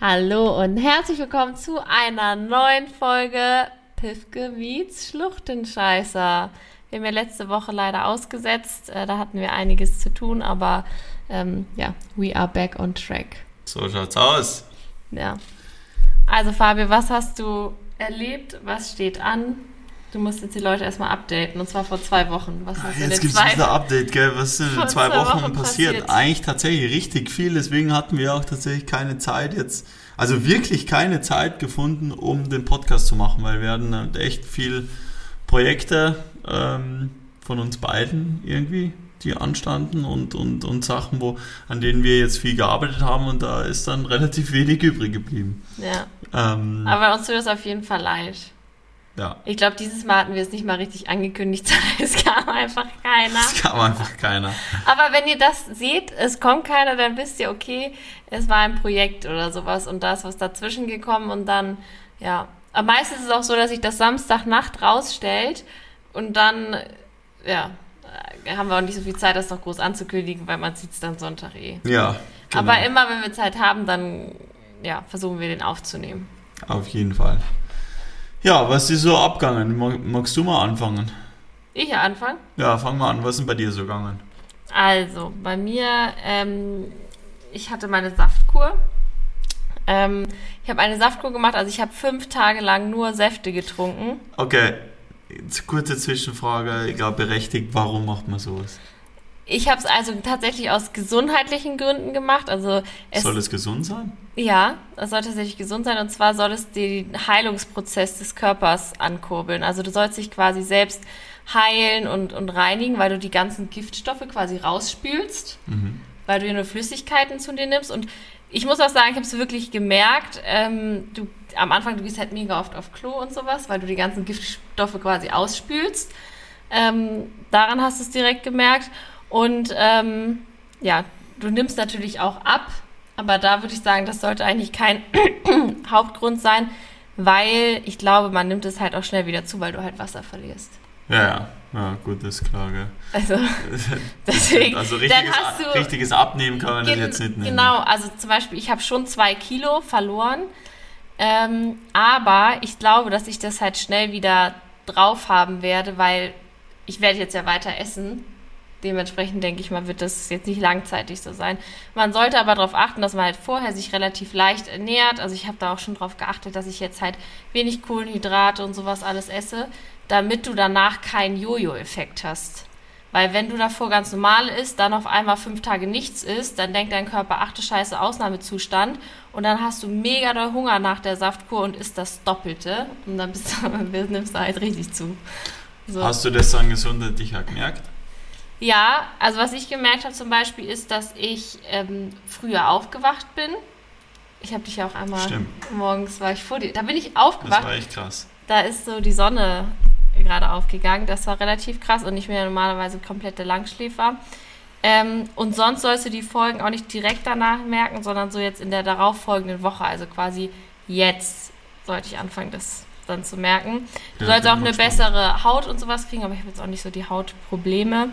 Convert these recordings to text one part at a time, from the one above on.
Hallo und herzlich willkommen zu einer neuen Folge Pifke meets Schluchtenscheißer. Wir haben ja letzte Woche leider ausgesetzt, äh, da hatten wir einiges zu tun, aber ähm, ja, we are back on track. So schaut's aus. Ja. Also Fabio, was hast du erlebt? Was steht an? Du musst jetzt die Leute erstmal updaten und zwar vor zwei Wochen. Was hast jetzt gibt es wieder Update, gell? Was ist in zwei, zwei Wochen, Wochen passiert? passiert? Eigentlich tatsächlich richtig viel, deswegen hatten wir auch tatsächlich keine Zeit jetzt, also wirklich keine Zeit gefunden, um den Podcast zu machen, weil wir hatten echt viel Projekte ähm, von uns beiden irgendwie, die anstanden und, und, und Sachen, wo, an denen wir jetzt viel gearbeitet haben und da ist dann relativ wenig übrig geblieben. Ja. Ähm, Aber uns tut das auf jeden Fall leid. Ja. Ich glaube, dieses Mal hatten wir es nicht mal richtig angekündigt, sondern es kam einfach keiner. Es kam einfach keiner. Aber wenn ihr das seht, es kommt keiner, dann wisst ihr, okay, es war ein Projekt oder sowas und da ist was dazwischen gekommen und dann, ja. Aber meistens ist es auch so, dass sich das Samstagnacht rausstellt und dann, ja, haben wir auch nicht so viel Zeit, das noch groß anzukündigen, weil man sieht es dann Sonntag eh. Ja. Genau. Aber immer, wenn wir Zeit haben, dann, ja, versuchen wir den aufzunehmen. Auf jeden Fall. Ja, was ist so abgegangen? Magst du mal anfangen? Ich anfangen? Ja, fang mal an. Was ist denn bei dir so gegangen? Also, bei mir, ähm, ich hatte meine Saftkur. Ähm, ich habe eine Saftkur gemacht, also ich habe fünf Tage lang nur Säfte getrunken. Okay, kurze Zwischenfrage, ich glaube berechtigt, warum macht man sowas? Ich habe es also tatsächlich aus gesundheitlichen Gründen gemacht. Also es, soll es gesund sein? Ja, es soll tatsächlich gesund sein. Und zwar soll es den Heilungsprozess des Körpers ankurbeln. Also du sollst dich quasi selbst heilen und, und reinigen, weil du die ganzen Giftstoffe quasi rausspülst, mhm. weil du ja nur Flüssigkeiten zu dir nimmst. Und ich muss auch sagen, ich habe es wirklich gemerkt. Ähm, du, am Anfang, du gehst halt mega oft auf Klo und sowas, weil du die ganzen Giftstoffe quasi ausspülst. Ähm, daran hast du es direkt gemerkt. Und ähm, ja, du nimmst natürlich auch ab, aber da würde ich sagen, das sollte eigentlich kein Hauptgrund sein, weil ich glaube, man nimmt es halt auch schnell wieder zu, weil du halt Wasser verlierst. Ja, ja, ja gut, das ist klar, gell. Also, deswegen, also richtiges, du, richtiges Abnehmen kann man das jetzt nicht nehmen. Genau, also zum Beispiel, ich habe schon zwei Kilo verloren, ähm, aber ich glaube, dass ich das halt schnell wieder drauf haben werde, weil ich werde jetzt ja weiter essen Dementsprechend denke ich mal, wird das jetzt nicht langzeitig so sein. Man sollte aber darauf achten, dass man halt vorher sich relativ leicht ernährt. Also ich habe da auch schon darauf geachtet, dass ich jetzt halt wenig Kohlenhydrate und sowas alles esse, damit du danach keinen Jojo-Effekt hast. Weil wenn du davor ganz normal isst, dann auf einmal fünf Tage nichts isst, dann denkt dein Körper, ach du Scheiße, Ausnahmezustand. Und dann hast du mega doll Hunger nach der Saftkur und isst das Doppelte. Und dann bist du, nimmst du halt richtig zu. So. Hast du das dann gesundheitlich gemerkt? Ja, also was ich gemerkt habe zum Beispiel ist, dass ich ähm, früher aufgewacht bin. Ich habe dich ja auch einmal Stimmt. morgens war ich vor dir. Da bin ich aufgewacht. Das war echt krass. Da ist so die Sonne gerade aufgegangen. Das war relativ krass und ich bin ja normalerweise komplette Langschläfer. Ähm, und sonst sollst du die Folgen auch nicht direkt danach merken, sondern so jetzt in der darauffolgenden Woche, also quasi jetzt sollte ich anfangen, das dann zu merken. Du ja, sollst auch eine bessere Haut und sowas kriegen, aber ich habe jetzt auch nicht so die Hautprobleme.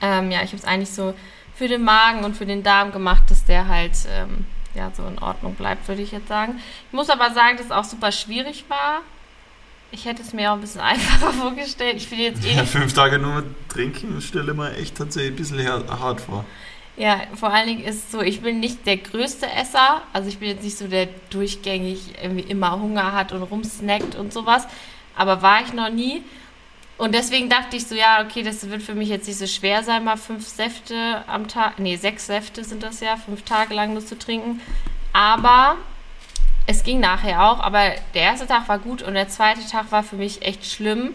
Ähm, ja, ich habe es eigentlich so für den Magen und für den Darm gemacht, dass der halt ähm, ja, so in Ordnung bleibt, würde ich jetzt sagen. Ich muss aber sagen, dass es auch super schwierig war. Ich hätte es mir auch ein bisschen einfacher vorgestellt. Ich finde jetzt eh. Ja, fünf Tage nur trinken, stelle mir echt tatsächlich ein bisschen hart vor. Ja, vor allen Dingen ist es so, ich bin nicht der größte Esser. Also ich bin jetzt nicht so der durchgängig irgendwie immer Hunger hat und rumsnackt und sowas. Aber war ich noch nie. Und deswegen dachte ich so, ja, okay, das wird für mich jetzt nicht so schwer sein, mal fünf Säfte am Tag, nee, sechs Säfte sind das ja, fünf Tage lang nur zu trinken. Aber es ging nachher auch, aber der erste Tag war gut und der zweite Tag war für mich echt schlimm,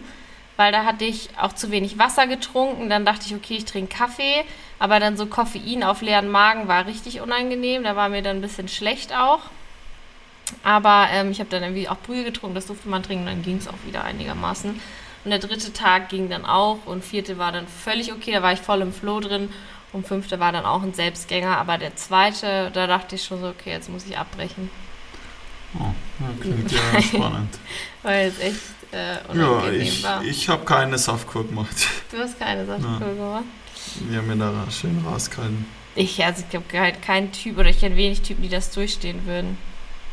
weil da hatte ich auch zu wenig Wasser getrunken. Dann dachte ich, okay, ich trinke Kaffee, aber dann so Koffein auf leeren Magen war richtig unangenehm. Da war mir dann ein bisschen schlecht auch. Aber ähm, ich habe dann irgendwie auch Brühe getrunken, das durfte man trinken, dann ging es auch wieder einigermaßen. Und der dritte Tag ging dann auch und vierte war dann völlig okay, da war ich voll im Flow drin. Und fünfte war dann auch ein Selbstgänger, aber der zweite, da dachte ich schon so, okay, jetzt muss ich abbrechen. Oh, ja, klingt ja spannend. Weil es echt äh, unangenehm ja, ich, war. ich habe keine Saftkur gemacht. Du hast keine Saftkur ja. gemacht? Die haben mir da schön rausgehalten. Ich, also ich glaube halt kein Typ oder ich kenne wenig Typen, die das durchstehen würden.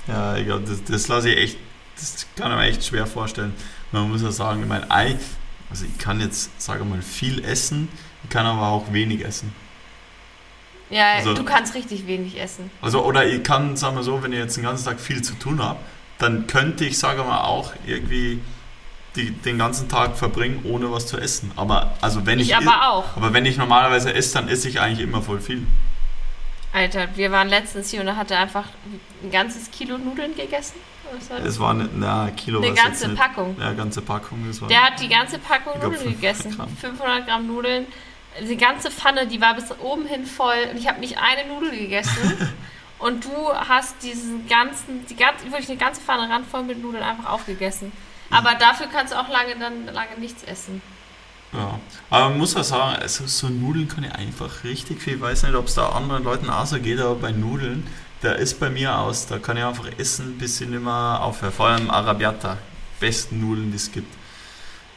Ja, ich glaube, das, das lasse ich echt, das kann ich mir echt schwer vorstellen. Man muss ja sagen, ich meine, Ei, also ich kann jetzt, sage mal, viel essen, ich kann aber auch wenig essen. Ja, also, du kannst richtig wenig essen. Also, oder ich kann, sagen wir so, wenn ich jetzt den ganzen Tag viel zu tun habe, dann könnte ich, sage mal, auch irgendwie die, den ganzen Tag verbringen, ohne was zu essen. Aber also wenn ich, ich aber auch. Aber wenn ich normalerweise esse, dann esse ich eigentlich immer voll viel. Alter, wir waren letztens hier und da hat er einfach ein ganzes Kilo Nudeln gegessen. Es war eine, na, Kilo. Eine ganze Packung. Ja, ganze Packung. Der hat die ganze Packung Nudeln gegessen. Gramm. 500 Gramm Nudeln die ganze Pfanne, die war bis oben hin voll und ich habe nicht eine Nudel gegessen. und du hast diesen ganzen, die ganze, wirklich eine ganze Pfanne randvoll mit Nudeln einfach aufgegessen. Aber dafür kannst du auch lange dann lange nichts essen. Ja, aber man muss ja sagen, also so Nudeln kann ich einfach richtig viel. Ich weiß nicht, ob es da anderen Leuten auch so geht, aber bei Nudeln, da ist bei mir aus, da kann ich einfach essen, bis ich nicht mehr aufhöre. Vor allem Arabiata, besten Nudeln, die es gibt.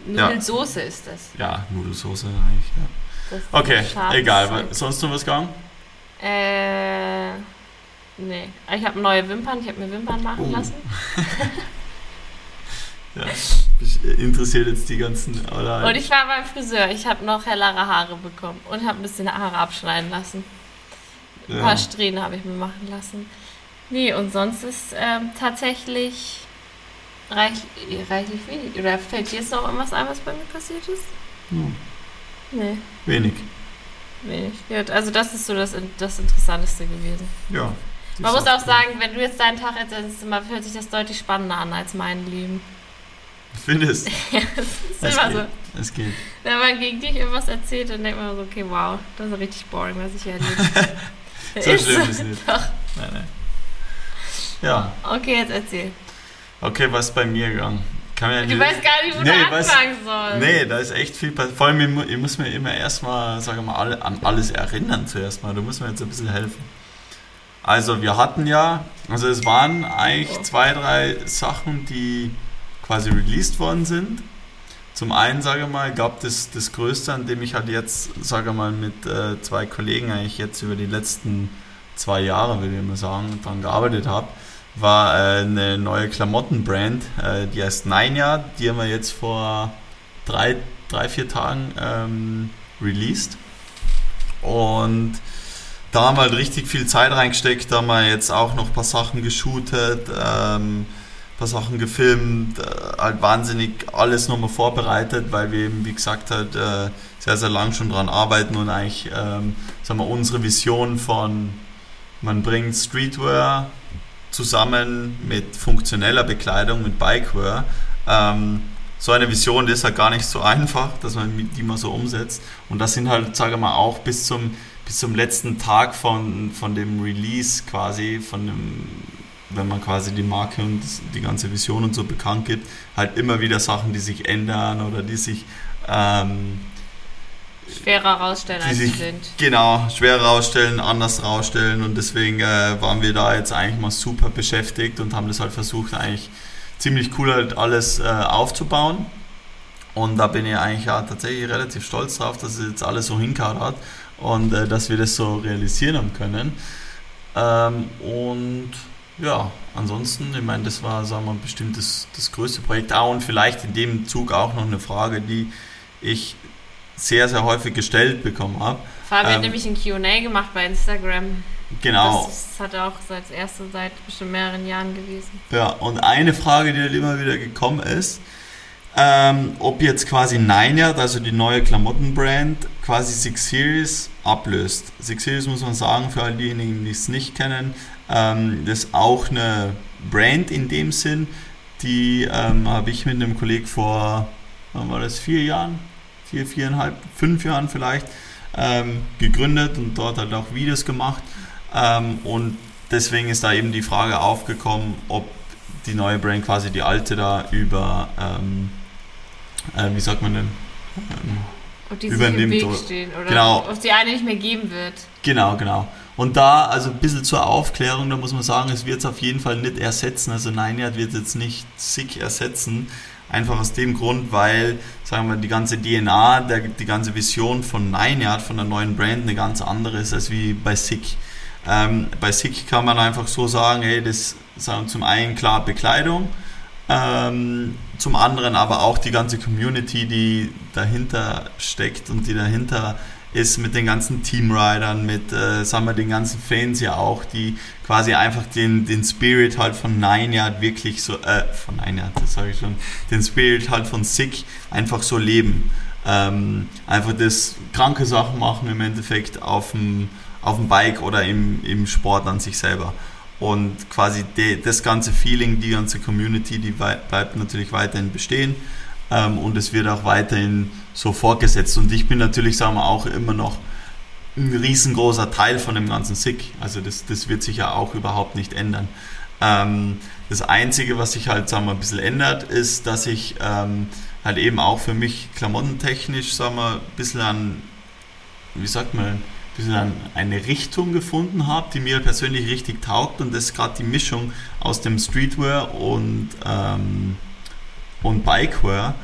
Nudelsoße ja. ist das. Ja, Nudelsoße eigentlich, ja. Okay, egal. Sonst noch was gegangen? Äh, nee. Ich habe neue Wimpern. Ich habe mir Wimpern machen oh. lassen. ja, mich interessiert jetzt die ganzen. Oder und ich war beim Friseur. Ich habe noch hellere Haare bekommen und habe ein bisschen Haare abschneiden lassen. Ein ja. paar Strähnen habe ich mir machen lassen. Nee, und sonst ist ähm, tatsächlich reich, reichlich wenig. Oder fällt dir jetzt noch irgendwas ein, was bei mir passiert ist? Hm. Nee. Wenig. Wenig. Ja, also das ist so das, das Interessanteste gewesen. Ja. Man muss auch sagen, wenn du jetzt deinen Tag erzählst, hört sich das deutlich spannender an als mein Leben. Findest Ja, das ist es immer geht. so. Es geht. Wenn man gegen dich irgendwas erzählt, dann denkt man so, okay, wow, das ist richtig boring, was ich hier erlebe. so ist schlimm ist es nicht. Doch. Nein, nein. Ja. Okay, jetzt erzähl. Okay, was ist bei mir gegangen? Kann ja du weißt gar nicht, wo nee, du anfangen sollst. Nee, da ist echt viel passiert. Vor allem, ich muss mir immer erstmal, sagen wir mal, an alles erinnern zuerst mal. Du musst mir jetzt ein bisschen helfen. Also, wir hatten ja, also es waren eigentlich zwei, drei Sachen, die quasi released worden sind. Zum einen, sage ich mal, gab es das, das Größte, an dem ich halt jetzt, sage ich mal, mit äh, zwei Kollegen eigentlich jetzt über die letzten zwei Jahre, würde ich mal sagen, daran gearbeitet habe war äh, eine neue Klamottenbrand, äh, die heißt Ninja, die haben wir jetzt vor drei, drei vier Tagen ähm, released. Und da haben wir halt richtig viel Zeit reingesteckt, da haben wir jetzt auch noch ein paar Sachen geshootet, ähm, paar Sachen gefilmt, äh, halt wahnsinnig alles nochmal vorbereitet, weil wir eben, wie gesagt, halt äh, sehr, sehr lang schon dran arbeiten und eigentlich, ähm, sagen wir, unsere Vision von, man bringt Streetwear zusammen mit funktioneller Bekleidung, mit Bikewear. Ähm, so eine Vision die ist halt gar nicht so einfach, dass man die mal so umsetzt. Und das sind halt, sage mal, auch bis zum, bis zum letzten Tag von, von dem Release quasi, von dem, wenn man quasi die Marke und die ganze Vision und so bekannt gibt, halt immer wieder Sachen, die sich ändern oder die sich ähm, schwerer rausstellen, als sie sind. Genau, schwerer rausstellen, anders rausstellen und deswegen äh, waren wir da jetzt eigentlich mal super beschäftigt und haben das halt versucht, eigentlich ziemlich cool halt alles äh, aufzubauen. Und da bin ich eigentlich ja tatsächlich relativ stolz drauf, dass es jetzt alles so hinkadert und äh, dass wir das so realisieren haben können. Ähm, und ja, ansonsten, ich meine, das war, sagen wir mal, bestimmt das, das größte Projekt. Ah, und vielleicht in dem Zug auch noch eine Frage, die ich sehr, sehr häufig gestellt bekommen habe. Fabi ähm, hat nämlich ein QA gemacht bei Instagram. Genau. Das, das hat er auch als erste seit bestimmt mehreren Jahren gewesen. Ja, und eine Frage, die halt immer wieder gekommen ist, ähm, ob jetzt quasi Nineyard, also die neue Klamottenbrand, quasi Six Series ablöst. Six Series muss man sagen, für all diejenigen, die es nicht kennen, ähm, das ist auch eine Brand in dem Sinn, die ähm, habe ich mit einem Kollegen vor, wann war das, vier Jahren, vier, viereinhalb, fünf Jahren vielleicht ähm, gegründet und dort halt auch Videos gemacht. Ähm, und deswegen ist da eben die Frage aufgekommen, ob die neue Brand quasi die alte da über, ähm, äh, wie sagt man denn? ob die übernimmt. Sich im Weg stehen oder genau. ob die eine nicht mehr geben wird. Genau, genau. Und da, also ein bisschen zur Aufklärung, da muss man sagen, es wird es auf jeden Fall nicht ersetzen. Also Nineyard wird jetzt nicht SICK ersetzen, Einfach aus dem Grund, weil, sagen wir, die ganze DNA, der, die ganze Vision von Nine Yard, von der neuen Brand, eine ganz andere ist als wie bei Sick. Ähm, bei Sick kann man einfach so sagen, hey, das sagen zum einen klar Bekleidung, ähm, zum anderen aber auch die ganze Community, die dahinter steckt und die dahinter ist mit den ganzen Teamridern, mit, äh, sagen wir, den ganzen Fans ja auch, die quasi einfach den, den Spirit halt von Nine Yard wirklich so, äh, von Nine Yard, das sage ich schon, den Spirit halt von Sick einfach so leben. Ähm, einfach das kranke Sachen machen im Endeffekt auf dem, auf dem Bike oder im, im Sport an sich selber. Und quasi de, das ganze Feeling, die ganze Community, die bleibt natürlich weiterhin bestehen ähm, und es wird auch weiterhin so fortgesetzt. Und ich bin natürlich, sagen wir, auch immer noch ein riesengroßer Teil von dem ganzen SICK. Also das, das wird sich ja auch überhaupt nicht ändern. Ähm, das Einzige, was sich halt, sagen wir, ein bisschen ändert, ist, dass ich ähm, halt eben auch für mich klamottentechnisch, sagen wir, ein bisschen an, wie sagt man, ein bisschen an eine Richtung gefunden habe, die mir persönlich richtig taugt und das ist gerade die Mischung aus dem Streetwear und, ähm, und Bikewear.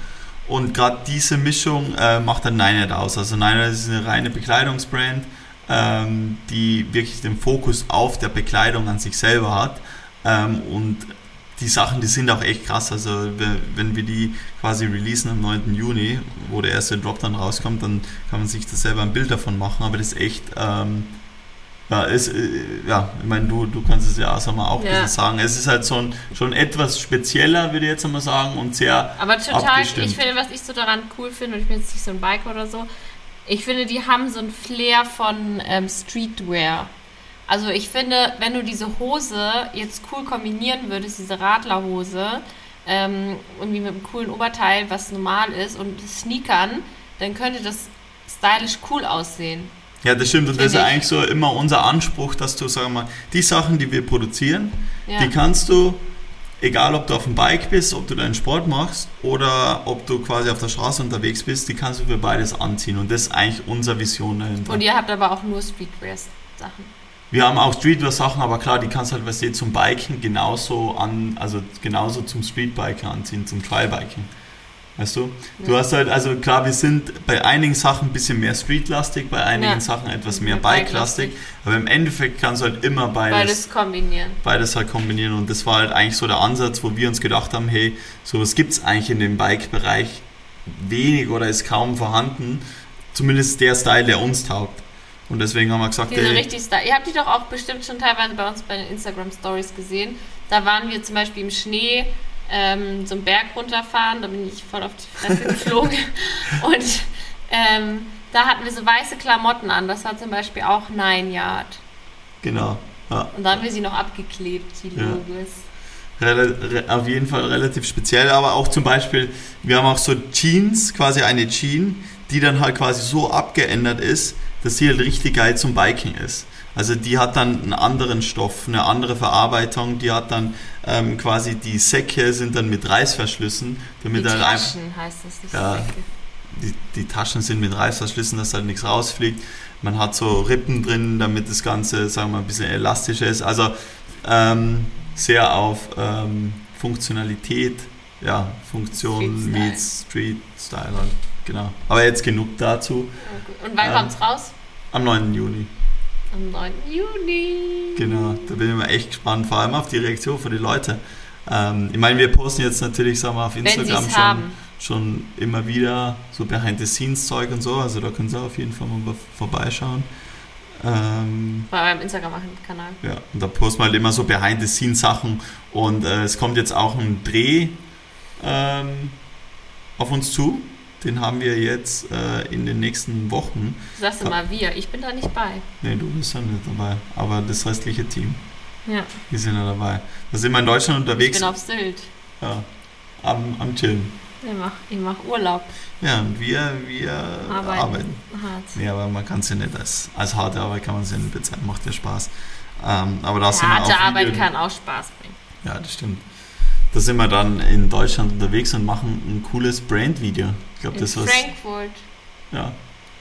Und gerade diese Mischung äh, macht dann Ninet aus. Also Ninet ist eine reine Bekleidungsbrand, ähm, die wirklich den Fokus auf der Bekleidung an sich selber hat. Ähm, und die Sachen, die sind auch echt krass. Also wenn wir die quasi releasen am 9. Juni, wo der erste Drop dann rauskommt, dann kann man sich das selber ein Bild davon machen. Aber das ist echt ähm, ja, ist, äh, ja, ich meine, du, du kannst es ja auch, sag mal, auch ja. sagen. Es ist halt so ein, schon etwas spezieller, würde ich jetzt einmal sagen, und sehr. Aber total, abgestimmt. ich finde, was ich so daran cool finde, und ich bin jetzt nicht so ein Biker oder so, ich finde, die haben so ein Flair von ähm, Streetwear. Also ich finde, wenn du diese Hose jetzt cool kombinieren würdest, diese Radlerhose, ähm, irgendwie mit einem coolen Oberteil, was normal ist, und Sneakern, dann könnte das stylisch cool aussehen. Ja, das stimmt. Und das ist eigentlich so immer unser Anspruch, dass du, sagen wir mal, die Sachen, die wir produzieren, ja. die kannst du, egal ob du auf dem Bike bist, ob du deinen Sport machst oder ob du quasi auf der Straße unterwegs bist, die kannst du für beides anziehen. Und das ist eigentlich unsere Vision dahinter. Und ihr habt aber auch nur Streetwear-Sachen. Wir haben auch Streetwear-Sachen, aber klar, die kannst du halt, was du zum Biken genauso an, also genauso zum Streetbiken anziehen, zum Trialbiken. Weißt du? Ja. Du hast halt, also klar, wir sind bei einigen Sachen ein bisschen mehr streetlastig, bei einigen ja. Sachen etwas mehr bike-lastig, aber im Endeffekt kannst du halt immer beides, beides kombinieren. Beides halt kombinieren und das war halt eigentlich so der Ansatz, wo wir uns gedacht haben, hey, sowas gibt es eigentlich in dem Bike-Bereich wenig oder ist kaum vorhanden, zumindest der Style, der uns taugt. Und deswegen haben wir gesagt, Diese ey, richtig Style. Ihr habt die doch auch bestimmt schon teilweise bei uns bei den Instagram Stories gesehen. Da waren wir zum Beispiel im Schnee ähm, so einen Berg runterfahren. Da bin ich voll auf die Fresse geflogen. Und ähm, da hatten wir so weiße Klamotten an. Das war zum Beispiel auch Nine Yard. Genau. Ja. Und dann haben wir sie noch abgeklebt, die Logos. Ja. auf jeden Fall relativ speziell, aber auch zum Beispiel, wir haben auch so Jeans, quasi eine Jean, die dann halt quasi so abgeändert ist, dass sie halt richtig geil zum Biking ist. Also die hat dann einen anderen Stoff, eine andere Verarbeitung, die hat dann ähm, quasi die Säcke sind dann mit Reißverschlüssen. Damit die Taschen einfach, heißt das, nicht ja, Säcke. Die, die Taschen sind mit Reißverschlüssen, dass halt nichts rausfliegt. Man hat so Rippen drin, damit das Ganze, sagen wir mal, ein bisschen elastischer ist. Also ähm, sehr auf ähm, Funktionalität, ja, Funktion Street meets Street Style halt, genau. Aber jetzt genug dazu. Und wann ähm, kommt's raus? Am 9. Juni. Am 9. Juni. Genau, da bin ich mal echt gespannt, vor allem auf die Reaktion von den Leuten. Ähm, ich meine, wir posten jetzt natürlich, sagen wir, auf Instagram schon, schon immer wieder so Behind-the-Scenes-Zeug und so, also da können Sie auf jeden Fall mal vorbeischauen. Ähm, Bei meinem Instagram-Kanal. Ja, und da posten wir halt immer so Behind-the-Scenes-Sachen und äh, es kommt jetzt auch ein Dreh ähm, auf uns zu den haben wir jetzt äh, in den nächsten Wochen. Sagst du mal wir, ich bin da nicht bei. Nee, du bist ja nicht dabei. Aber das restliche Team. Ja. Die sind ja dabei. Da sind wir in Deutschland unterwegs. Ich bin auf Sylt. Ja. Am, am Chillen. Ich mach, ich mach Urlaub. Ja, und wir, wir arbeiten. arbeiten. Hart. Nee, aber man kann es ja nicht als, als harte Arbeit kann man es ja nicht bezahlen. Macht ja Spaß. Ähm, aber da ja, sind harte Arbeit kann auch Spaß bringen. Ja, das stimmt da sind wir dann in Deutschland unterwegs und machen ein cooles Brand-Video. Ich glaube, das was. Frankfurt. Ja,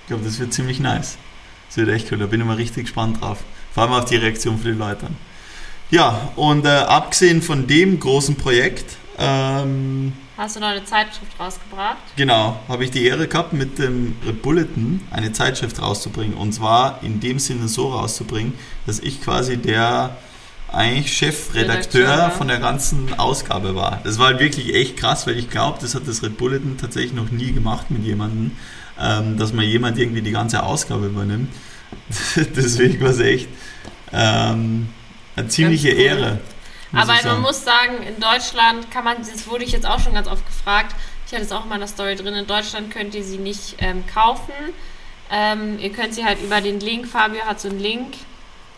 ich glaube, das wird ziemlich nice. Das wird echt cool. Da bin ich mal richtig gespannt drauf. Vor allem auf die Reaktion von den Leuten. Ja, und äh, abgesehen von dem großen Projekt, ähm, Hast du noch eine Zeitschrift rausgebracht? Genau, habe ich die Ehre gehabt, mit dem Bulletin eine Zeitschrift rauszubringen. Und zwar in dem Sinne so rauszubringen, dass ich quasi der eigentlich Chefredakteur Redakteur, von der ganzen Ausgabe war. Das war halt wirklich echt krass, weil ich glaube, das hat das Red Bulletin tatsächlich noch nie gemacht mit jemandem, ähm, dass man jemand irgendwie die ganze Ausgabe übernimmt. Deswegen war es echt ähm, eine ziemliche cool. Ehre. Aber man muss sagen, in Deutschland kann man, das wurde ich jetzt auch schon ganz oft gefragt, ich hatte es auch in meiner Story drin, in Deutschland könnt ihr sie nicht ähm, kaufen. Ähm, ihr könnt sie halt über den Link, Fabio hat so einen Link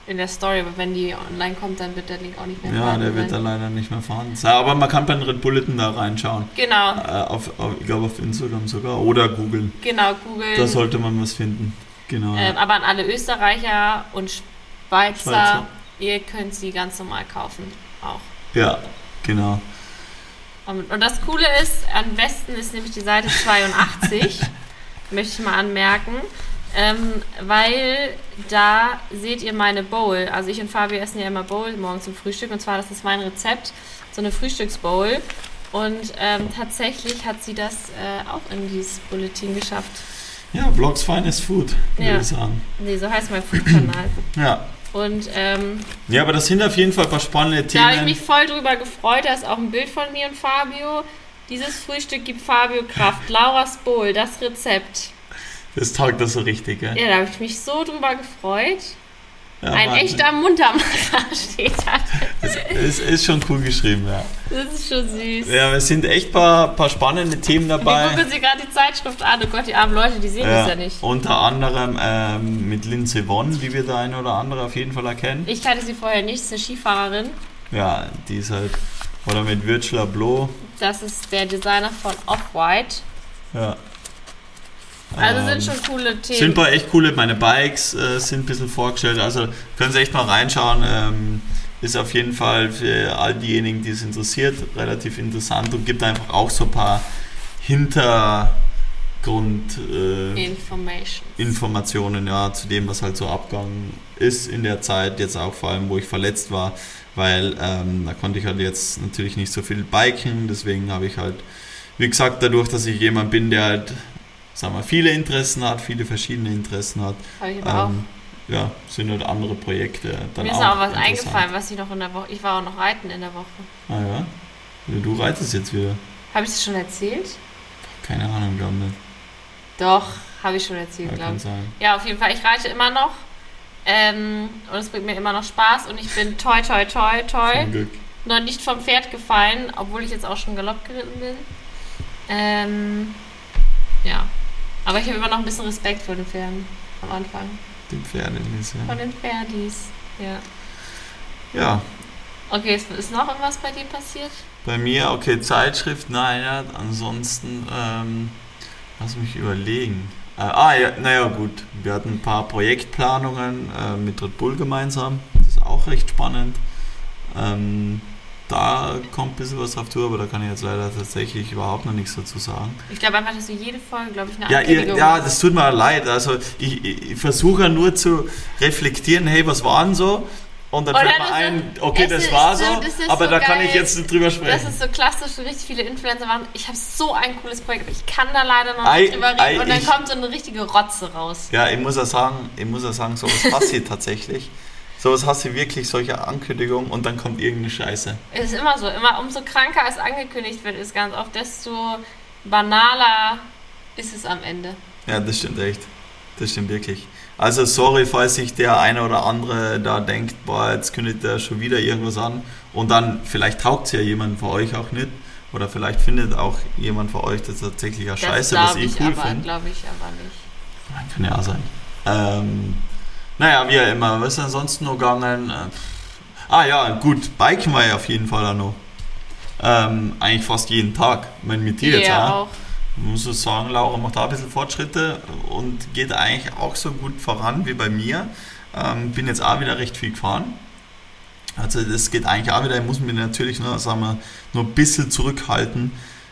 in der Story, aber wenn die online kommt, dann wird der Link auch nicht mehr Ja, der wird da leider nicht mehr vorhanden sein. Aber man kann bei den Red Bulletin da reinschauen. Genau. Äh, auf, auf, ich glaube auf Instagram sogar. Oder googeln. Genau, googeln. Da sollte man was finden. Genau. Ähm, aber an alle Österreicher und Schweizer, Schweizer, ihr könnt sie ganz normal kaufen auch. Ja, genau. Und, und das Coole ist, am besten ist nämlich die Seite 82, möchte ich mal anmerken, ähm, weil da seht ihr meine Bowl. Also ich und Fabio essen ja immer Bowl morgens zum Frühstück und zwar, das ist mein Rezept, so eine Frühstücksbowl. Und ähm, tatsächlich hat sie das äh, auch in dieses Bulletin geschafft. Ja, Blogs Finest Food, würde ja. ich sagen. Nee, so heißt mein Food-Kanal. ja. Und, ähm, ja, aber das sind auf jeden Fall ein paar spannende Themen. Da habe ich mich voll drüber gefreut. Da ist auch ein Bild von mir und Fabio. Dieses Frühstück gibt Fabio Kraft. Laura's Bowl, das Rezept. Das taugt das so richtig, gell? Ja, da habe ich mich so drüber gefreut. Ja, ein Mann. echter Muntermacher steht da. Es ist, schon cool geschrieben, ja. Das ist schon süß. Ja, es sind echt ein paar, paar spannende Themen dabei. Wir gucken Sie gerade die Zeitschrift an. Oh Gott, die armen Leute, die sehen ja, das ja nicht. Unter anderem ähm, mit Lindsay Vonn, die wir da ein oder andere auf jeden Fall erkennen. Ich kannte sie vorher nicht, das ist eine Skifahrerin. Ja, die ist halt. Oder mit Virgil Abloh. Das ist der Designer von Off-White. Ja. Also sind ähm, schon coole Themen. Sind paar echt coole, meine Bikes äh, sind ein bisschen vorgestellt, also können Sie echt mal reinschauen. Ähm, ist auf jeden Fall für all diejenigen, die es interessiert, relativ interessant und gibt einfach auch so ein paar Hintergrund äh, Informationen ja, zu dem, was halt so abgegangen ist in der Zeit, jetzt auch vor allem, wo ich verletzt war, weil ähm, da konnte ich halt jetzt natürlich nicht so viel biken, deswegen habe ich halt, wie gesagt, dadurch, dass ich jemand bin, der halt sagen wir, viele Interessen hat, viele verschiedene Interessen hat. Habe ich aber ähm, auch. Ja, sind halt andere Projekte. Dann Mir ist auch, auch was eingefallen, was ich noch in der Woche. Ich war auch noch reiten in der Woche. Ah ja? Du reitest jetzt wieder. Habe ich das schon erzählt? Keine Ahnung, glaube nicht. Doch, habe ich schon erzählt, ja, glaube ich. Sein. Ja, auf jeden Fall. Ich reite immer noch. Ähm, und es bringt mir immer noch Spaß. Und ich bin toi, toi, toi, toi. Noch nicht vom Pferd gefallen, obwohl ich jetzt auch schon Galopp geritten bin. Ähm, ja, aber ich habe immer noch ein bisschen Respekt vor den Pferden am Anfang. Den Pferdis, ja. Von den Pferdis, ja. Ja. Okay, ist noch irgendwas bei dir passiert? Bei mir, okay, Zeitschrift, nein, ja, ansonsten, ähm, lass mich überlegen. Äh, ah, ja, naja, gut. Wir hatten ein paar Projektplanungen äh, mit Red Bull gemeinsam. Das ist auch recht spannend. Ähm, da kommt ein bisschen was auf Tour, aber da kann ich jetzt leider tatsächlich überhaupt noch nichts dazu sagen. Ich glaube einfach, dass du jede Folge, glaube ich, eine ja, ihr, ja, das tut mir leid. Also ich, ich versuche nur zu reflektieren, hey, was war denn so? Und dann fällt mir ein, okay, das war so, das aber so da geil. kann ich jetzt nicht drüber sprechen. Das ist so klassisch, richtig viele Influencer machen. Ich habe so ein cooles Projekt, aber ich kann da leider noch nicht drüber reden. I, und dann ich, kommt so eine richtige Rotze raus. Ja, ich muss ja sagen, ich muss ja sagen, sowas passiert tatsächlich. Sowas hast du wirklich, solche Ankündigungen und dann kommt irgendeine Scheiße. Es ist immer so. Immer umso kranker es angekündigt wird, ist ganz oft, desto banaler ist es am Ende. Ja, das stimmt echt. Das stimmt wirklich. Also sorry, falls sich der eine oder andere da denkt, boah, jetzt kündigt der schon wieder irgendwas an und dann vielleicht taugt es ja jemand von euch auch nicht oder vielleicht findet auch jemand von euch das tatsächlich ja scheiße, was ich cool finde. Das glaube ich aber nicht. Kann ja auch sein. Ähm, naja, wie immer. Was ist ansonsten noch gegangen? Äh, ah ja, gut. Biken war ja auf jeden Fall auch noch. Ähm, eigentlich fast jeden Tag. Mein mit dir jetzt auch. auch. Ich muss so sagen, Laura macht da ein bisschen Fortschritte und geht eigentlich auch so gut voran wie bei mir. Ähm, bin jetzt auch wieder recht viel gefahren. Also das geht eigentlich auch wieder. Ich muss mich natürlich nur, sagen wir, nur ein bisschen zurückhalten,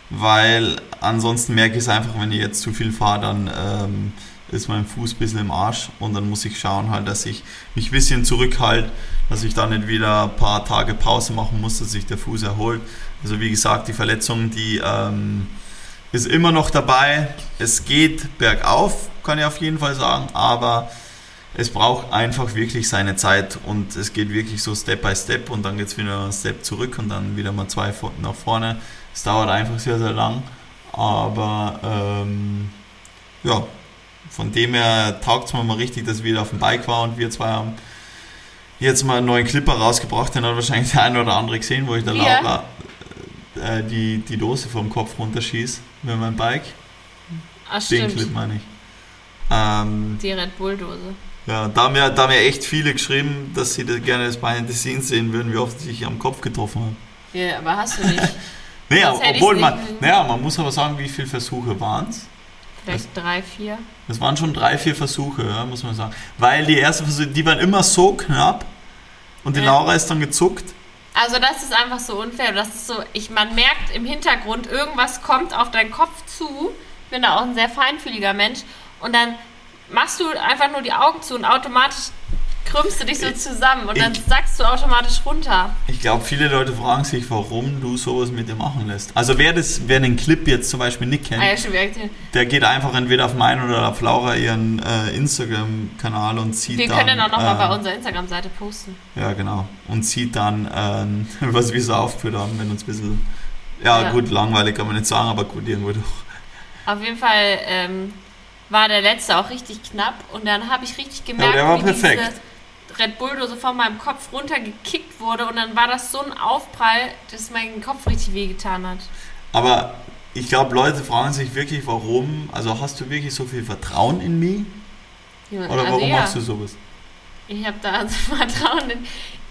weil ansonsten merke ich es einfach, wenn ich jetzt zu viel fahre, dann ähm, ist mein Fuß ein bisschen im Arsch und dann muss ich schauen halt, dass ich mich ein bisschen zurückhalte, dass ich dann nicht wieder ein paar Tage Pause machen muss, dass sich der Fuß erholt. Also wie gesagt, die Verletzung, die ähm, ist immer noch dabei. Es geht bergauf, kann ich auf jeden Fall sagen, aber es braucht einfach wirklich seine Zeit und es geht wirklich so Step by Step und dann geht es wieder einen Step zurück und dann wieder mal zwei nach vorne. Es dauert einfach sehr, sehr lang, aber ähm, ja, von dem her taugt es mir mal richtig, dass wieder auf dem Bike war und wir zwei haben jetzt mal einen neuen Clipper rausgebracht. Den hat wahrscheinlich der eine oder andere gesehen, wo ich der yeah. Laura äh, die, die Dose vom Kopf runterschieße mit meinem Bike. Ach, Den stimmt. Clip meine ich. Ähm, die Red Bull-Dose. Ja, da haben, ja, da haben ja echt viele geschrieben, dass sie das gerne das Behind the Scenes sehen würden, wie oft ich am Kopf getroffen habe. Ja, aber hast du nicht. naja, obwohl man, naja, man muss aber sagen, wie viele Versuche waren es? Vielleicht das, drei, vier. Das waren schon drei, vier Versuche, ja, muss man sagen. Weil die ersten Versuche, die waren immer so knapp und die ja. Laura ist dann gezuckt. Also das ist einfach so unfair. Das ist so, ich, man merkt im Hintergrund, irgendwas kommt auf deinen Kopf zu. Ich bin da auch ein sehr feinfühliger Mensch. Und dann machst du einfach nur die Augen zu und automatisch krümmst du dich so zusammen und ich, dann sackst du automatisch runter. Ich glaube, viele Leute fragen sich, warum du sowas mit dir machen lässt. Also wer, das, wer den Clip jetzt zum Beispiel nicht kennt, ah, ja, der geht einfach entweder auf meinen oder auf Laura ihren äh, Instagram-Kanal und sieht wir dann... Wir können dann auch nochmal äh, bei unserer Instagram-Seite posten. Ja, genau. Und sieht dann, äh, was wir so aufgeführt haben, wenn uns ein bisschen... Ja, ja, gut, langweilig kann man nicht sagen, aber gut, irgendwo doch. Auf jeden Fall ähm, war der letzte auch richtig knapp und dann habe ich richtig gemerkt, ja, der war perfekt. Red Bull-Dose von meinem Kopf runtergekickt wurde und dann war das so ein Aufprall, dass mein Kopf richtig wehgetan hat. Aber ich glaube, Leute fragen sich wirklich, warum, also hast du wirklich so viel Vertrauen in mich? Ja, Oder also warum ja. machst du sowas? Ich habe da also Vertrauen, in,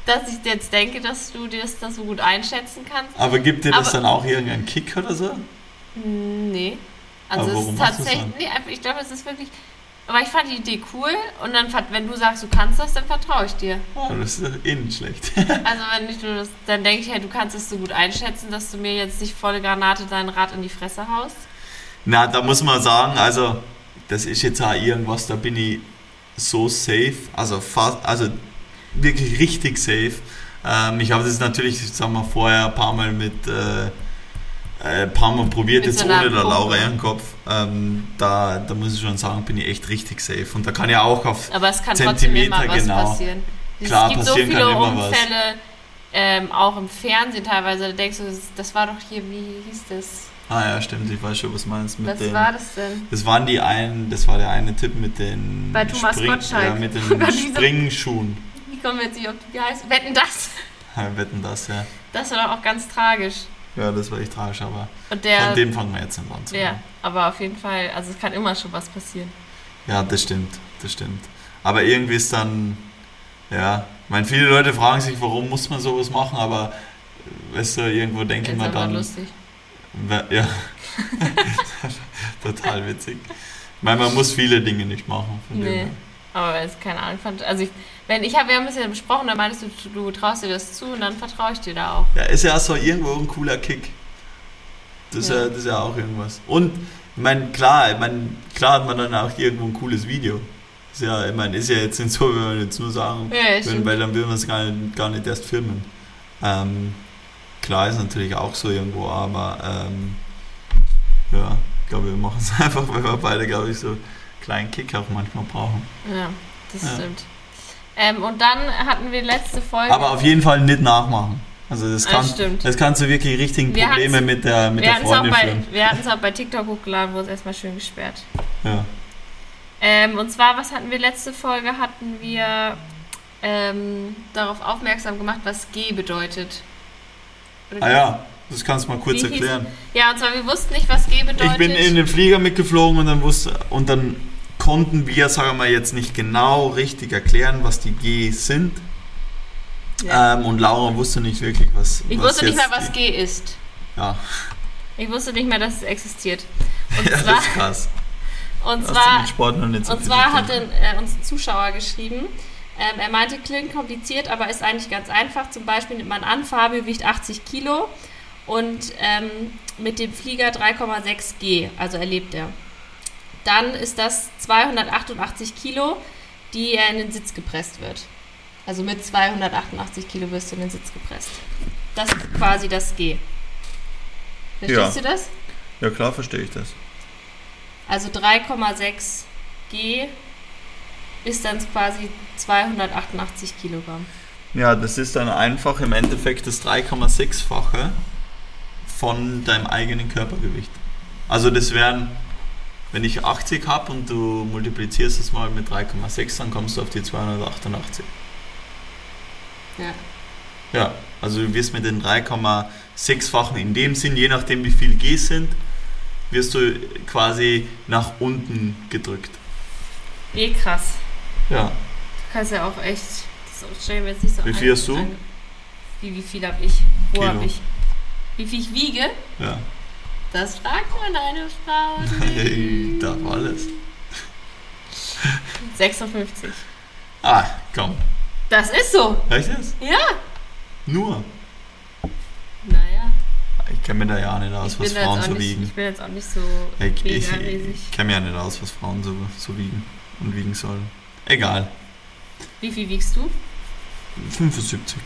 dass ich jetzt denke, dass du das, das so gut einschätzen kannst. Aber gibt dir das Aber, dann auch irgendeinen Kick oder so? Nee. Also es ist tatsächlich, nee, ich glaube, es ist wirklich, aber ich fand die Idee cool und dann, wenn du sagst, du kannst das, dann vertraue ich dir. Oh, das ist eh nicht schlecht. also wenn ich nur das, dann denke ich, hey, du kannst es so gut einschätzen, dass du mir jetzt nicht volle Granate dein Rad in die Fresse haust. Na, da muss man sagen, also das ist jetzt auch irgendwas, da bin ich so safe, also fast, also wirklich richtig safe. Ähm, ich habe das natürlich, sagen wir vorher ein paar Mal mit äh, ein äh, paar Mal probiert, jetzt ohne der Laura Ehrenkopf. Ähm, da, da muss ich schon sagen, bin ich echt richtig safe. Und da kann ja auch auf Aber es kann Zentimeter trotzdem immer was genau. passieren. Klar, es gibt so viele Unfälle, ähm, auch im Fernsehen teilweise. Da denkst du, das, war doch hier, wie hieß das? Ah ja, stimmt, ich weiß schon, was meinst mit Was den, war das denn? Das waren die einen, das war der eine Tipp mit den Bei Thomas Spring, Ja, mit den Springschuhen. Wie kommen wir jetzt nicht auf die heißen? Wetten das? Ja, wetten das, ja. Das war doch auch ganz tragisch. Ja, das war echt tragisch, aber der, von dem fangen wir jetzt an zu. Ja, aber auf jeden Fall, also es kann immer schon was passieren. Ja, das stimmt, das stimmt. Aber irgendwie ist dann, ja, ich meine, viele Leute fragen sich, warum muss man sowas machen, aber weißt du, irgendwo denke ich mir dann. lustig. Ja, total witzig. Ich meine, man muss viele Dinge nicht machen. Von nee. Aber es keine Ahnung fand. Also ich, wenn ich habe, wir haben es ja besprochen, da meintest du, du traust dir das zu und dann vertraue ich dir da auch. Ja, ist ja so irgendwo ein cooler Kick. Das, ja. Ist, ja, das ist ja auch irgendwas. Und ich meine, klar, ich mein, klar hat man dann auch irgendwo ein cooles Video. Ist ja, ich meine, ist ja jetzt nicht so, wenn wir jetzt nur sagen, ja, wenn, weil dann will man es gar nicht, gar nicht erst filmen. Ähm, klar ist natürlich auch so irgendwo, aber ähm, ja, ich glaube, wir machen es einfach, weil wir beide, glaube ich, so kleinen Kick auch manchmal brauchen. Ja, das ja. stimmt. Ähm, und dann hatten wir letzte Folge. Aber auf jeden Fall nicht nachmachen. Also das, kann, das, das kannst du wirklich richtigen Probleme mit der, mit der Freundin bei, führen. Wir hatten es auch bei TikTok hochgeladen, wo es erstmal schön gesperrt. Ja. Ähm, und zwar, was hatten wir letzte Folge? Hatten wir ähm, darauf aufmerksam gemacht, was G bedeutet. Oder ah ja, das kannst du mal kurz erklären. Ja, und zwar, wir wussten nicht, was G bedeutet. Ich bin in den Flieger mitgeflogen und dann wusste und dann konnten wir, sagen wir jetzt nicht genau richtig erklären, was die G sind. Ja. Ähm, und Laura wusste nicht wirklich, was. Ich was wusste nicht mehr, was G ist. Ja. Ich wusste nicht mehr, dass es existiert. Und ja, zwar, das ist krass. Und zwar, so und zwar hat äh, uns ein Zuschauer geschrieben, ähm, er meinte, klingt kompliziert, aber ist eigentlich ganz einfach. Zum Beispiel nimmt man an, Fabio wiegt 80 Kilo und ähm, mit dem Flieger 3,6 G, also erlebt er. Dann ist das 288 Kilo, die in den Sitz gepresst wird. Also mit 288 Kilo wirst du in den Sitz gepresst. Das ist quasi das G. Verstehst ja. du das? Ja, klar verstehe ich das. Also 3,6 G ist dann quasi 288 Kilogramm. Ja, das ist dann einfach im Endeffekt das 3,6-fache von deinem eigenen Körpergewicht. Also das wären, wenn ich 80 habe und du multiplizierst es mal mit 3,6, dann kommst du auf die 288. Ja. Ja, also du wirst mit den 3,6-fachen in dem Sinn, je nachdem wie viel G sind, wirst du quasi nach unten gedrückt. Eh krass. Ja. Du kannst ja auch echt, das stellen wir jetzt nicht so Wie viel hast du? Wie, wie viel habe ich? Wo habe ich? Wie viel ich wiege? Ja. Das fragt man eine Frau. Hey, darf alles. 56. Ah, komm. Das ist so. Echt das? Ja. Nur. Naja. Ich kenne mir da ja nicht aus, was Frauen so nicht, wiegen. Ich bin jetzt auch nicht so ich, ich, ich kenne mir ja nicht aus, was Frauen so, so wiegen und wiegen sollen. Egal. Wie viel wiegst du? 75.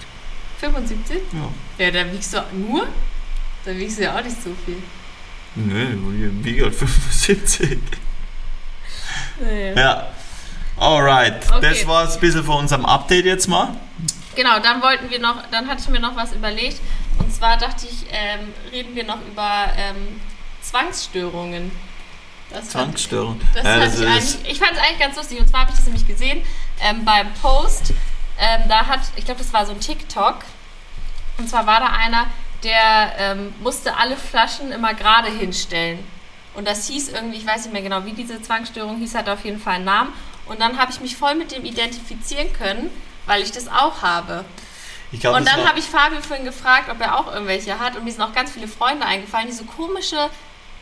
75? Ja. Ja, da wiegst du nur? Da wiegst du ja auch nicht so viel. Nö, ich wiege halt 75. Naja. Ja. Alright. Okay. Das war es ein bisschen von unserem Update jetzt mal. Genau, dann wollten wir noch, dann hatte ich mir noch was überlegt. Und zwar dachte ich, ähm, reden wir noch über ähm, Zwangsstörungen. Das Zwangsstörung. Fand, das ja, das ich, ich fand es eigentlich ganz lustig. Und zwar habe ich das nämlich gesehen ähm, beim Post. Ähm, da hat, ich glaube, das war so ein TikTok. Und zwar war da einer, der ähm, musste alle Flaschen immer gerade hinstellen. Und das hieß irgendwie, ich weiß nicht mehr genau, wie diese Zwangsstörung hieß, hat auf jeden Fall einen Namen. Und dann habe ich mich voll mit dem identifizieren können, weil ich das auch habe. Glaub, und dann habe ich Fabio vorhin gefragt, ob er auch irgendwelche hat. Und mir sind auch ganz viele Freunde eingefallen, die so komische,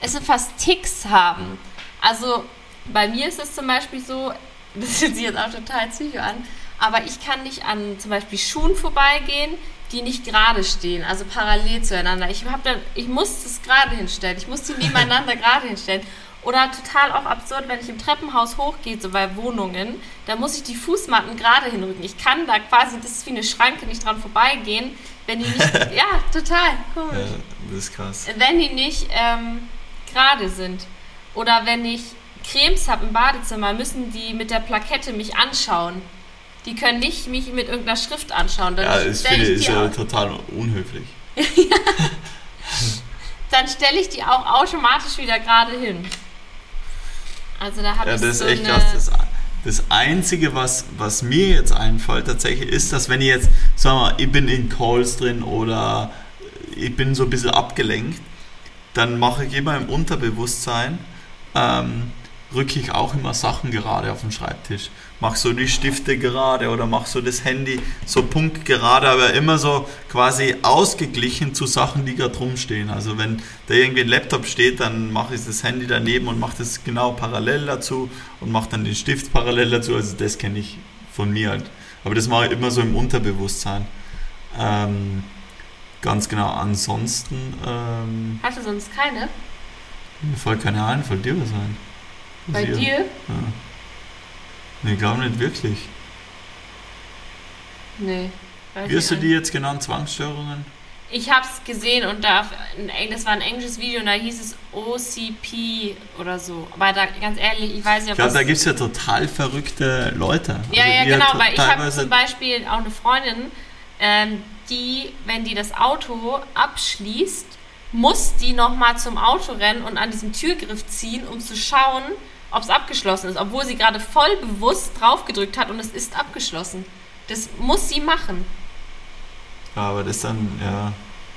es sind fast Ticks haben. Also bei mir ist es zum Beispiel so, das hört sich jetzt auch total psycho an, aber ich kann nicht an zum Beispiel Schuhen vorbeigehen, die nicht gerade stehen, also parallel zueinander. Ich, hab dann, ich muss das gerade hinstellen, ich muss die nebeneinander gerade hinstellen. Oder total auch absurd, wenn ich im Treppenhaus hochgehe, so bei Wohnungen, da muss ich die Fußmatten gerade hinrücken. Ich kann da quasi, das ist wie eine Schranke, nicht dran vorbeigehen, wenn die nicht, ja, total, komisch. Ja, das ist krass. Wenn die nicht ähm, gerade sind. Oder wenn ich Cremes habe im Badezimmer, müssen die mit der Plakette mich anschauen. Die können nicht mich mit irgendeiner Schrift anschauen. Dann ja, das finde ich ist ja total unhöflich. Dann stelle ich die auch automatisch wieder gerade hin. Also da habe ja, ich das so ist echt krass. Das, das Einzige, was, was mir jetzt einfällt tatsächlich, ist, dass wenn ich jetzt, sagen wir mal, ich bin in Calls drin oder ich bin so ein bisschen abgelenkt, dann mache ich immer im Unterbewusstsein, ähm, rücke ich auch immer Sachen gerade auf den Schreibtisch. Mach so die Stifte gerade oder mach so das Handy so punktgerade, aber immer so quasi ausgeglichen zu Sachen, die gerade rumstehen. Also wenn da irgendwie ein Laptop steht, dann mache ich das Handy daneben und mache das genau parallel dazu und mache dann den Stift parallel dazu. Also das kenne ich von mir halt. Aber das mache ich immer so im Unterbewusstsein. Ähm, ganz genau. Ansonsten. Ähm, Hast du sonst keine? Mir fällt keine ein, fällt dir was ein? Bei dir? Ja. Ich glaube nicht wirklich. Nee. Wie hast du die jetzt genannt? Zwangsstörungen? Ich habe es gesehen und da, das war ein englisches Video und da hieß es OCP oder so. Aber da, ganz ehrlich, ich weiß nicht, ob Ich glaube, da gibt es ja total verrückte Leute. Ja, also ja, genau, weil ich habe zum Beispiel auch eine Freundin, ähm, die, wenn die das Auto abschließt, muss die nochmal zum Auto rennen und an diesem Türgriff ziehen, um zu schauen, ob es abgeschlossen ist, obwohl sie gerade voll bewusst draufgedrückt hat und es ist abgeschlossen. Das muss sie machen. Aber das dann, ja,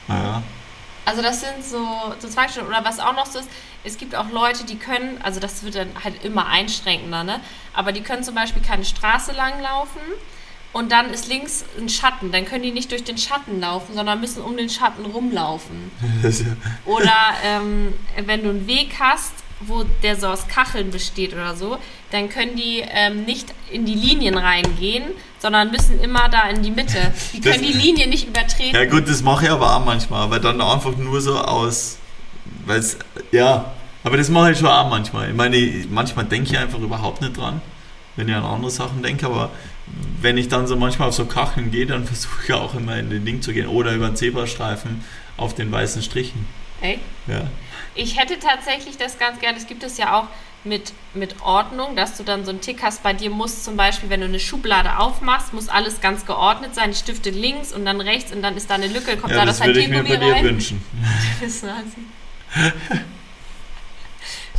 naja. Also das sind so, so zwei Stunden. Oder was auch noch so ist, es gibt auch Leute, die können, also das wird dann halt immer einschränkender, ne? Aber die können zum Beispiel keine Straße lang laufen und dann ist links ein Schatten. Dann können die nicht durch den Schatten laufen, sondern müssen um den Schatten rumlaufen. Oder ähm, wenn du einen Weg hast wo der so aus Kacheln besteht oder so, dann können die ähm, nicht in die Linien reingehen, sondern müssen immer da in die Mitte. Die können das, die Linie nicht übertreten. Ja gut, das mache ich aber auch manchmal, aber dann einfach nur so aus, weil es, ja, Aber das mache ich schon auch manchmal. Ich meine, manchmal denke ich einfach überhaupt nicht dran, wenn ich an andere Sachen denke, aber wenn ich dann so manchmal auf so Kacheln gehe, dann versuche ich auch immer in den Ding zu gehen oder über den Zebrastreifen auf den weißen Strichen. Echt? Ja. Ich hätte tatsächlich das ganz gerne, es gibt es ja auch mit, mit Ordnung, dass du dann so einen Tick hast. Bei dir muss zum Beispiel, wenn du eine Schublade aufmachst, muss alles ganz geordnet sein. Die Stifte links und dann rechts und dann ist da eine Lücke, kommt ja, da das, das würde ich mir bei dir rein. wünschen. Das war sie.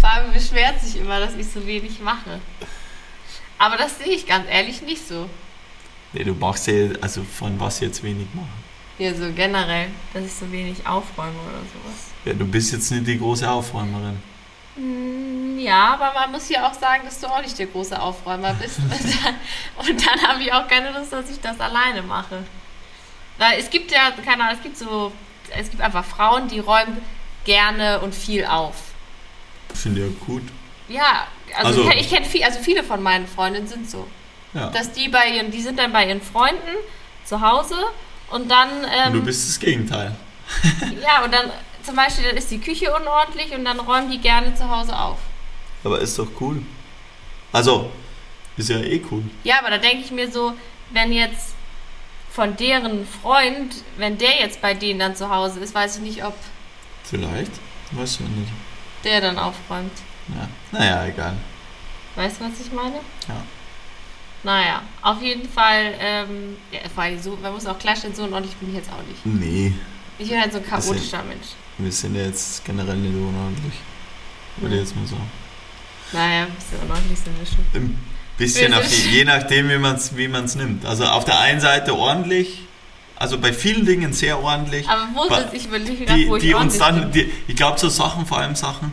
Fabi beschwert sich immer, dass ich so wenig mache. Aber das sehe ich ganz ehrlich nicht so. Nee, du machst ja, also von was jetzt wenig machen. Ja, so generell, dass ich so wenig aufräume oder sowas. Ja, du bist jetzt nicht die große Aufräumerin. Mm, Ja, aber man muss ja auch sagen, dass du auch nicht der große Aufräumer bist. Und dann, und dann habe ich auch keine Lust, dass ich das alleine mache. Weil es gibt ja, keine Ahnung, es gibt so, es gibt einfach Frauen, die räumen gerne und viel auf. Finde ja gut. Ja, also, Also- ich kenn- ich kenne viel, also viele von meinen Freundinnen sind so. Ja. Dass die bei ihren, die sind dann bei ihren Freunden zu Hause und dann, Und du ähm, bist das Gegenteil. ja, und dann zum Beispiel, dann ist die Küche unordentlich und dann räumen die gerne zu Hause auf. Aber ist doch cool. Also, ist ja eh cool. Ja, aber da denke ich mir so, wenn jetzt von deren Freund, wenn der jetzt bei denen dann zu Hause ist, weiß ich nicht, ob Vielleicht. Weiß ich nicht. der dann aufräumt. Ja. Naja, egal. Weißt du, was ich meine? Ja. Naja, auf jeden Fall, ähm, ja, weil so, man muss auch klarstellen, so unordentlich bin ich jetzt auch nicht. Nee, Ich bin halt so ein chaotischer Mensch. wir sind ja jetzt generell nicht unordentlich. Würde ich jetzt mal sagen. Naja, ein bisschen unordentlich sind wir schon. Ein bisschen, auf, sind- je nachdem, wie man es wie man's nimmt. Also auf der einen Seite ordentlich, also bei vielen Dingen sehr ordentlich. Aber wo ist ich überlege gerade, die, wo ich die uns ordentlich dann, die, ich glaube, so Sachen, vor allem Sachen,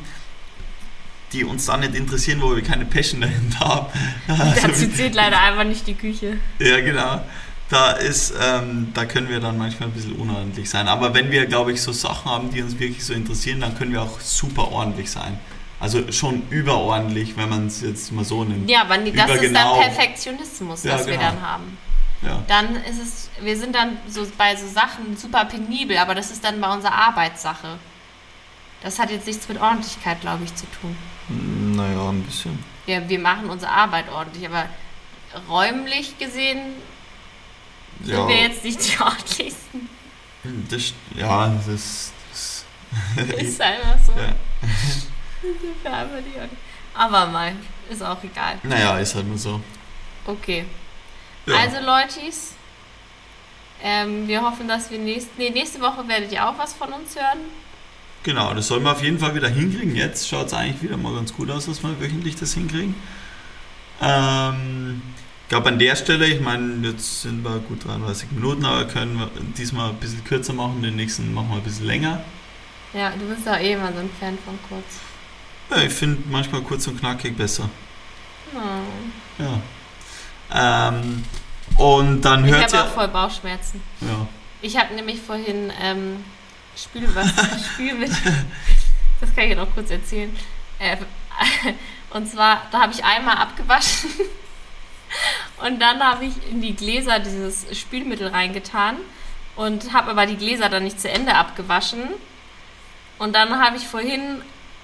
die uns dann nicht interessieren, wo wir keine Passion dahinter haben. Also, Dazu zählt leider einfach nicht die Küche. ja, genau. Da ist, ähm, da können wir dann manchmal ein bisschen unordentlich sein. Aber wenn wir, glaube ich, so Sachen haben, die uns wirklich so interessieren, dann können wir auch super ordentlich sein. Also schon überordentlich, wenn man es jetzt mal so nimmt. Ja, aber das ist dann Perfektionismus, Ja, was wir genau. dann haben. Ja. Dann ist es, wir sind dann so bei so Sachen super penibel, aber das ist dann bei unserer Arbeitssache. Das hat jetzt nichts mit Ordentlichkeit, glaube ich, zu tun. Naja, ein bisschen. Wir, wir machen unsere Arbeit ordentlich, aber räumlich gesehen Ja, sind wir jetzt nicht die ordentlichsten. das, ja, das, das Ist einfach so. ja. Sind wir einfach die ordentlich- Aber mal, ist auch egal. Naja, ist halt nur so. Okay. Ja. Also Leutis, ähm, wir hoffen, dass wir nächst, nee, nächste Woche werdet ihr auch was von uns hören. Genau, das sollen wir auf jeden Fall wieder hinkriegen. Jetzt schaut es eigentlich wieder mal ganz gut aus, dass wir wöchentlich das hinkriegen. Ähm, ich glaube an der Stelle, ich meine, jetzt sind wir gut 33 Minuten, aber können wir diesmal ein bisschen kürzer machen, den nächsten machen wir ein bisschen länger. Ja, du bist ja eh immer so ein Fan von kurz. Ja, ich finde manchmal kurz und knackig besser. Hm. Ja. Ähm, und dann Ich hört habe auch ihr. voll Bauchschmerzen. Ja. Ich habe nämlich vorhin ähm, Spül, was, Spülmittel. Das kann ich ja noch kurz erzählen. Äh, und zwar, da habe ich einmal abgewaschen und dann habe ich in die Gläser dieses Spülmittel reingetan und habe aber die Gläser dann nicht zu Ende abgewaschen. Und dann habe ich vorhin,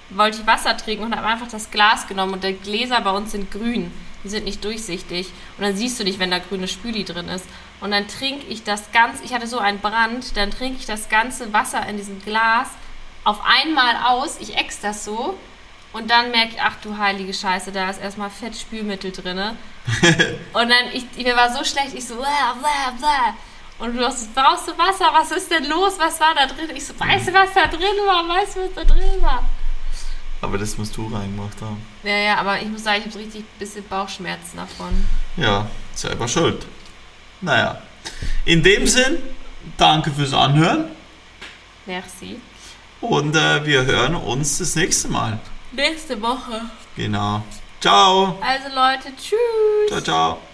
wollte ich Wasser trinken und habe einfach das Glas genommen und die Gläser bei uns sind grün. Die sind nicht durchsichtig. Und dann siehst du nicht, wenn da grüne Spüli drin ist. Und dann trinke ich das ganze, ich hatte so einen Brand, dann trinke ich das ganze Wasser in diesem Glas auf einmal aus. Ich ex das so. Und dann merke ich, ach du heilige Scheiße, da ist erstmal Fettspülmittel drin. und dann, ich, mir war so schlecht, ich so, bäh, bäh, bäh. Und du hast, brauchst du Wasser? Was ist denn los? Was war da drin? Ich so, weißt du, was da drin war? Weißt du, was da drin war? Aber das musst du reingemacht haben. Ja, ja, aber ich muss sagen, ich habe so richtig ein bisschen Bauchschmerzen davon. Ja, selber schuld. Naja. In dem Sinn, danke fürs Anhören Merci. und äh, wir hören uns das nächste Mal. Nächste Woche. Genau. Ciao. Also Leute, tschüss. Ciao, ciao.